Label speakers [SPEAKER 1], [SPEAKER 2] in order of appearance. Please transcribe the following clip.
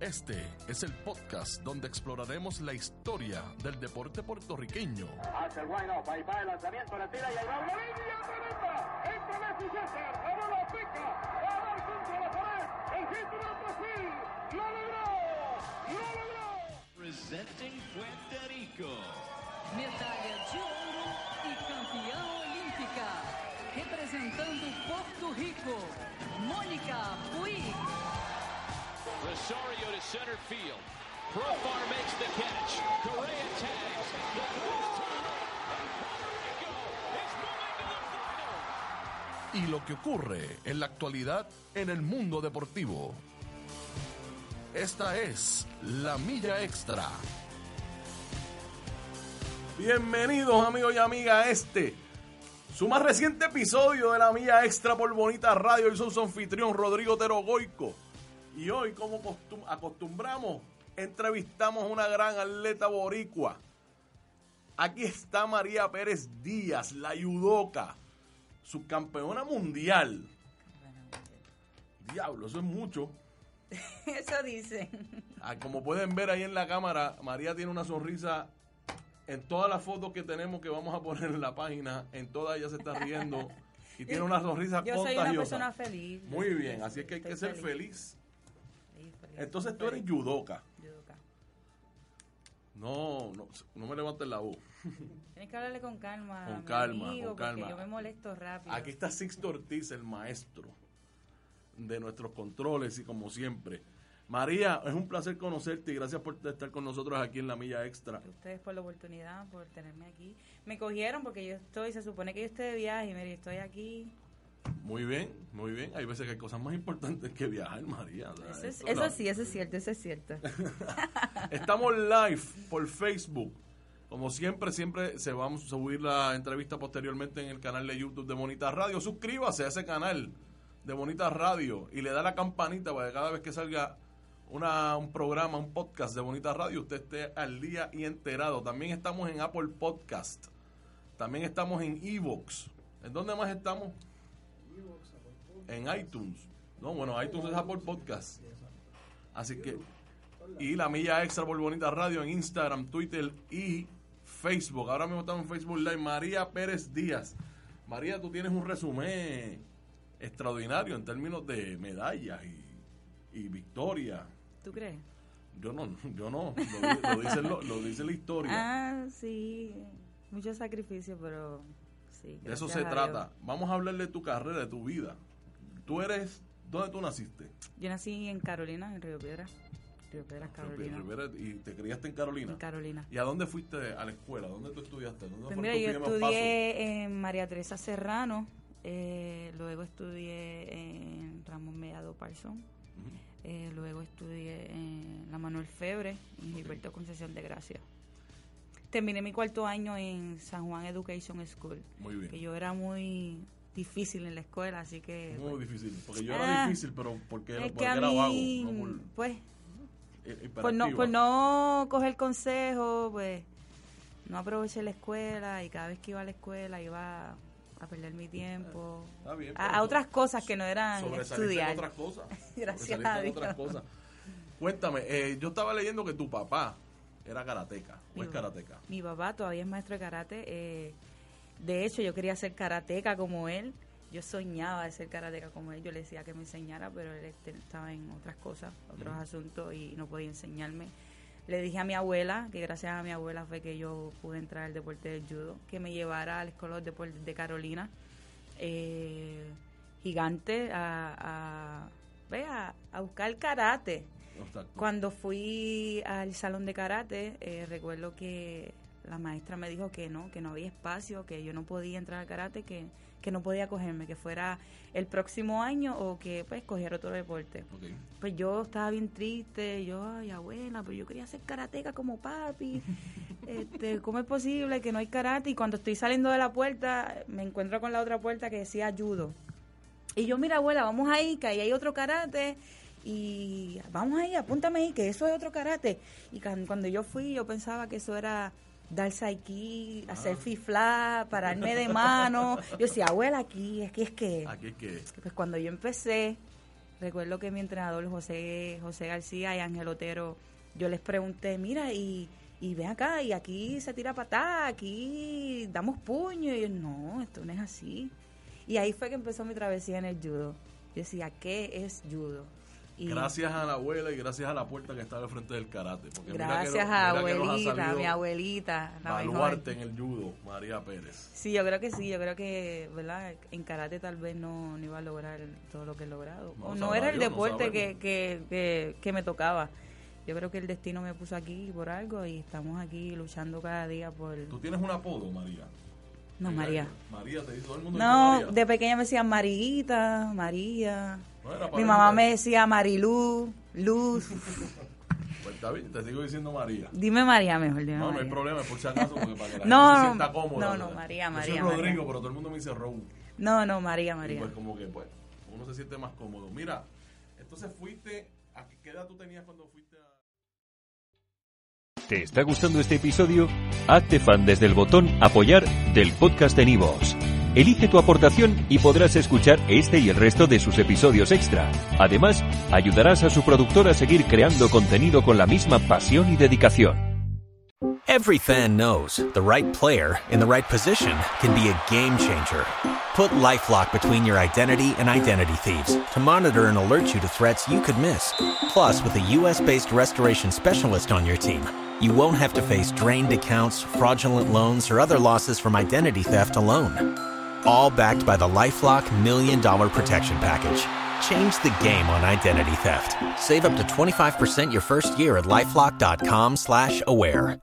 [SPEAKER 1] Este es el podcast donde exploraremos la historia del deporte puertorriqueño.
[SPEAKER 2] Hace el wind up, ahí va el lanzamiento, la tira y ahí va una línea tremenda. Entra Messi César, la bola pica, va a dar contra la pared. El hit de Brasil, lo logró, lo logró.
[SPEAKER 3] Presenting Puerto Rico. Medalha de ouro e campeã olímpica. Representando Porto Rico, Mônica Puig.
[SPEAKER 4] Rosario to center field. Profar makes the catch. Correa tags. The first turn. And Puerto Rico is moving to the final.
[SPEAKER 1] Y lo que ocurre en la actualidad en el mundo deportivo. Esta es la milla extra. Bienvenidos amigos y amigas a este, su más reciente episodio de la milla extra por Bonita Radio. Yo soy su anfitrión Rodrigo Terogoico. Y hoy, como costum- acostumbramos, entrevistamos a una gran atleta boricua. Aquí está María Pérez Díaz, la yudoca, subcampeona mundial. Diablo, eso es mucho.
[SPEAKER 5] Eso dicen.
[SPEAKER 1] Ah, como pueden ver ahí en la cámara, María tiene una sonrisa en todas las fotos que tenemos que vamos a poner en la página. En todas ella se está riendo y tiene una sonrisa
[SPEAKER 5] Yo soy
[SPEAKER 1] contagiosa.
[SPEAKER 5] una persona feliz.
[SPEAKER 1] Muy bien, así es que hay que ser feliz, Entonces tú eres
[SPEAKER 5] feliz.
[SPEAKER 1] yudoka.
[SPEAKER 5] Yudoka.
[SPEAKER 1] No, no, no me levantes la voz.
[SPEAKER 5] Tienes que hablarle con calma.
[SPEAKER 1] Con calma,
[SPEAKER 5] amigo,
[SPEAKER 1] con calma.
[SPEAKER 5] Porque yo me molesto rápido.
[SPEAKER 1] Aquí está Sixto Ortiz, el maestro de nuestros controles y como siempre. María, es un placer conocerte y gracias por estar con nosotros aquí en la Milla Extra.
[SPEAKER 5] Ustedes por la oportunidad, por tenerme aquí. Me cogieron porque yo estoy, se supone que yo estoy de viaje y mire, estoy aquí.
[SPEAKER 1] Muy bien, muy bien. Hay veces que hay cosas más importantes que viajar, María. O sea,
[SPEAKER 5] Eso, es- sí, eso es cierto, eso es cierto.
[SPEAKER 1] Estamos live por Facebook. Como siempre, siempre se vamos a subir la entrevista posteriormente en el canal de YouTube de Bonita Radio. Suscríbase a ese canal de Bonita Radio y le da la campanita para que cada vez que salga una, un programa, un podcast de Bonita Radio, usted esté al día y enterado. También estamos en Apple Podcast. También estamos en Evox. ¿En dónde más estamos? En iTunes. No, bueno, iTunes es Apple Podcast. Así que y la milla extra por Bonita Radio en Instagram, Twitter y Facebook. Ahora mismo estamos en Facebook Live. María Pérez Díaz. María, tú tienes un resumen extraordinario en términos de medallas y, y victoria.
[SPEAKER 5] ¿Tú crees?
[SPEAKER 1] Yo no, yo no. Lo, di- lo dice, lo, lo dice la historia.
[SPEAKER 5] Ah, sí. Mucho sacrificio, pero sí.
[SPEAKER 1] de eso se trata. Vamos a hablar de tu carrera, de tu vida. Tú eres, ¿dónde tú naciste?
[SPEAKER 5] Yo nací en Carolina, en Río Piedra. Río Piedras, Carolina.
[SPEAKER 1] Y te criaste en Carolina.
[SPEAKER 5] En Carolina.
[SPEAKER 1] ¿Y a dónde fuiste a la escuela? ¿Dónde tú estudiaste? ¿Dónde
[SPEAKER 5] Pues mira, yo
[SPEAKER 1] paso?
[SPEAKER 5] estudié en María Teresa Serrano, eh, luego estudié en Ramón Mellado Parsón, eh, luego estudié en la Manuel Febre, en Gilberto Concesión de Gracia. Terminé mi cuarto año en San Juan Education School,
[SPEAKER 1] Muy bien.
[SPEAKER 5] que yo era muy difícil en la escuela, así que...
[SPEAKER 1] Muy
[SPEAKER 5] pues,
[SPEAKER 1] difícil. Porque yo era
[SPEAKER 5] Ah,
[SPEAKER 1] difícil, pero porque, porque
[SPEAKER 5] que a
[SPEAKER 1] era vago.
[SPEAKER 5] mí,
[SPEAKER 1] No por,
[SPEAKER 5] pues, por no, por no coger consejo, pues no aproveché la escuela y cada vez que iba a la escuela iba a perder mi tiempo
[SPEAKER 1] Está bien,
[SPEAKER 5] a, otras cosas que no eran estudiar.
[SPEAKER 1] en otras cosas.
[SPEAKER 5] Gracias a
[SPEAKER 1] en
[SPEAKER 5] Dios.
[SPEAKER 1] otras cosas. Cuéntame, eh, yo estaba leyendo que tu papá era karateca. ¿O es karateca?
[SPEAKER 5] Mi papá todavía es maestro de karate. eh, de hecho, yo quería ser karateca como él. Yo soñaba de ser karateca como él. Yo le decía que me enseñara, pero él este, estaba en otras cosas, otros asuntos y no podía enseñarme. le dije a mi abuela, que gracias a mi abuela fue que yo pude entrar al deporte del judo, que me llevara al Escuela de Deportes de Carolina, eh, gigante, a, a, a buscar karate. Cuando fui al salón de karate, eh, recuerdo que la maestra me dijo que no, que no había espacio, que yo no podía entrar al karate, que, que no podía cogerme, que fuera el próximo año o que pues cogiera otro deporte. Pues yo estaba bien triste, yo, ay abuela, pero yo quería ser karateca como papi. este, ¿Cómo es posible que no hay karate? Y cuando estoy saliendo de la puerta, me encuentro con la otra puerta que decía judo. Y yo, mira abuela, vamos ahí, que ahí hay otro karate y vamos ahí, apúntame ahí, que eso es otro karate. Y cuando yo fui, yo pensaba que eso era darse aquí, hacer ah. fifla, pararme de mano. Yo decía, abuela, aquí, aquí es que...
[SPEAKER 1] Aquí es que...
[SPEAKER 5] Pues cuando yo empecé, recuerdo que mi entrenador José, José García y Ángel Otero, yo les pregunté, mira, y, y ven acá, y aquí se tira patada, aquí damos puño. Y yo, no, esto no es así. Y ahí fue que empezó mi travesía en el judo. Yo decía, ¿qué es judo?
[SPEAKER 1] Gracias a la abuela y gracias a la puerta que está al frente del karate. Porque
[SPEAKER 5] gracias a abuelita, mi abuelita.
[SPEAKER 1] Baluarte en el judo, María Pérez.
[SPEAKER 5] Sí, yo creo que sí, yo creo que, ¿verdad? En karate tal vez no, iba a lograr todo lo que he logrado. No, o no era el deporte que, que, que, me tocaba. Yo creo que el destino me puso aquí por algo y estamos aquí luchando cada día por...
[SPEAKER 1] ¿Tú tienes un apodo, María?
[SPEAKER 5] No, María.
[SPEAKER 1] María, te dice todo el mundo.
[SPEAKER 5] No, de pequeña me decían Mariguita, María. Mi mamá me decía Marilú, Luz.
[SPEAKER 1] Pues está bien, te sigo diciendo María.
[SPEAKER 5] Dime María mejor, dime
[SPEAKER 1] No,
[SPEAKER 5] no
[SPEAKER 1] hay problema, por si acaso, porque para que la
[SPEAKER 5] no,
[SPEAKER 1] gente se sienta cómoda.
[SPEAKER 5] No, no, María, María.
[SPEAKER 1] Yo soy Rodrigo, pero todo el mundo me dice Raúl.
[SPEAKER 5] No, no, María, María.
[SPEAKER 1] Y pues como que, pues, uno se siente más cómodo. Mira, entonces fuiste, ¿a qué edad tú tenías cuando fuiste a...?
[SPEAKER 6] ¿Te está gustando este episodio? Hazte fan desde el botón Apoyar del podcast de Nivos. Elige tu aportación y podrás escuchar este y el resto de sus episodios extra. Además, ayudarás a su productor a seguir creando contenido con la misma pasión y dedicación.
[SPEAKER 7] Every fan knows the right player in the right position can be a game changer. Put LifeLock between your identity and identity thieves to monitor and alert you to threats you could miss. Plus, with a US-based restoration specialist on your team, you won't have to face drained accounts, fraudulent loans, or other losses from identity theft alone. All backed by the Lifelock Million Dollar Protection Package. Change the game on identity theft. Save up to 25% your first year at lifelock.com slash aware.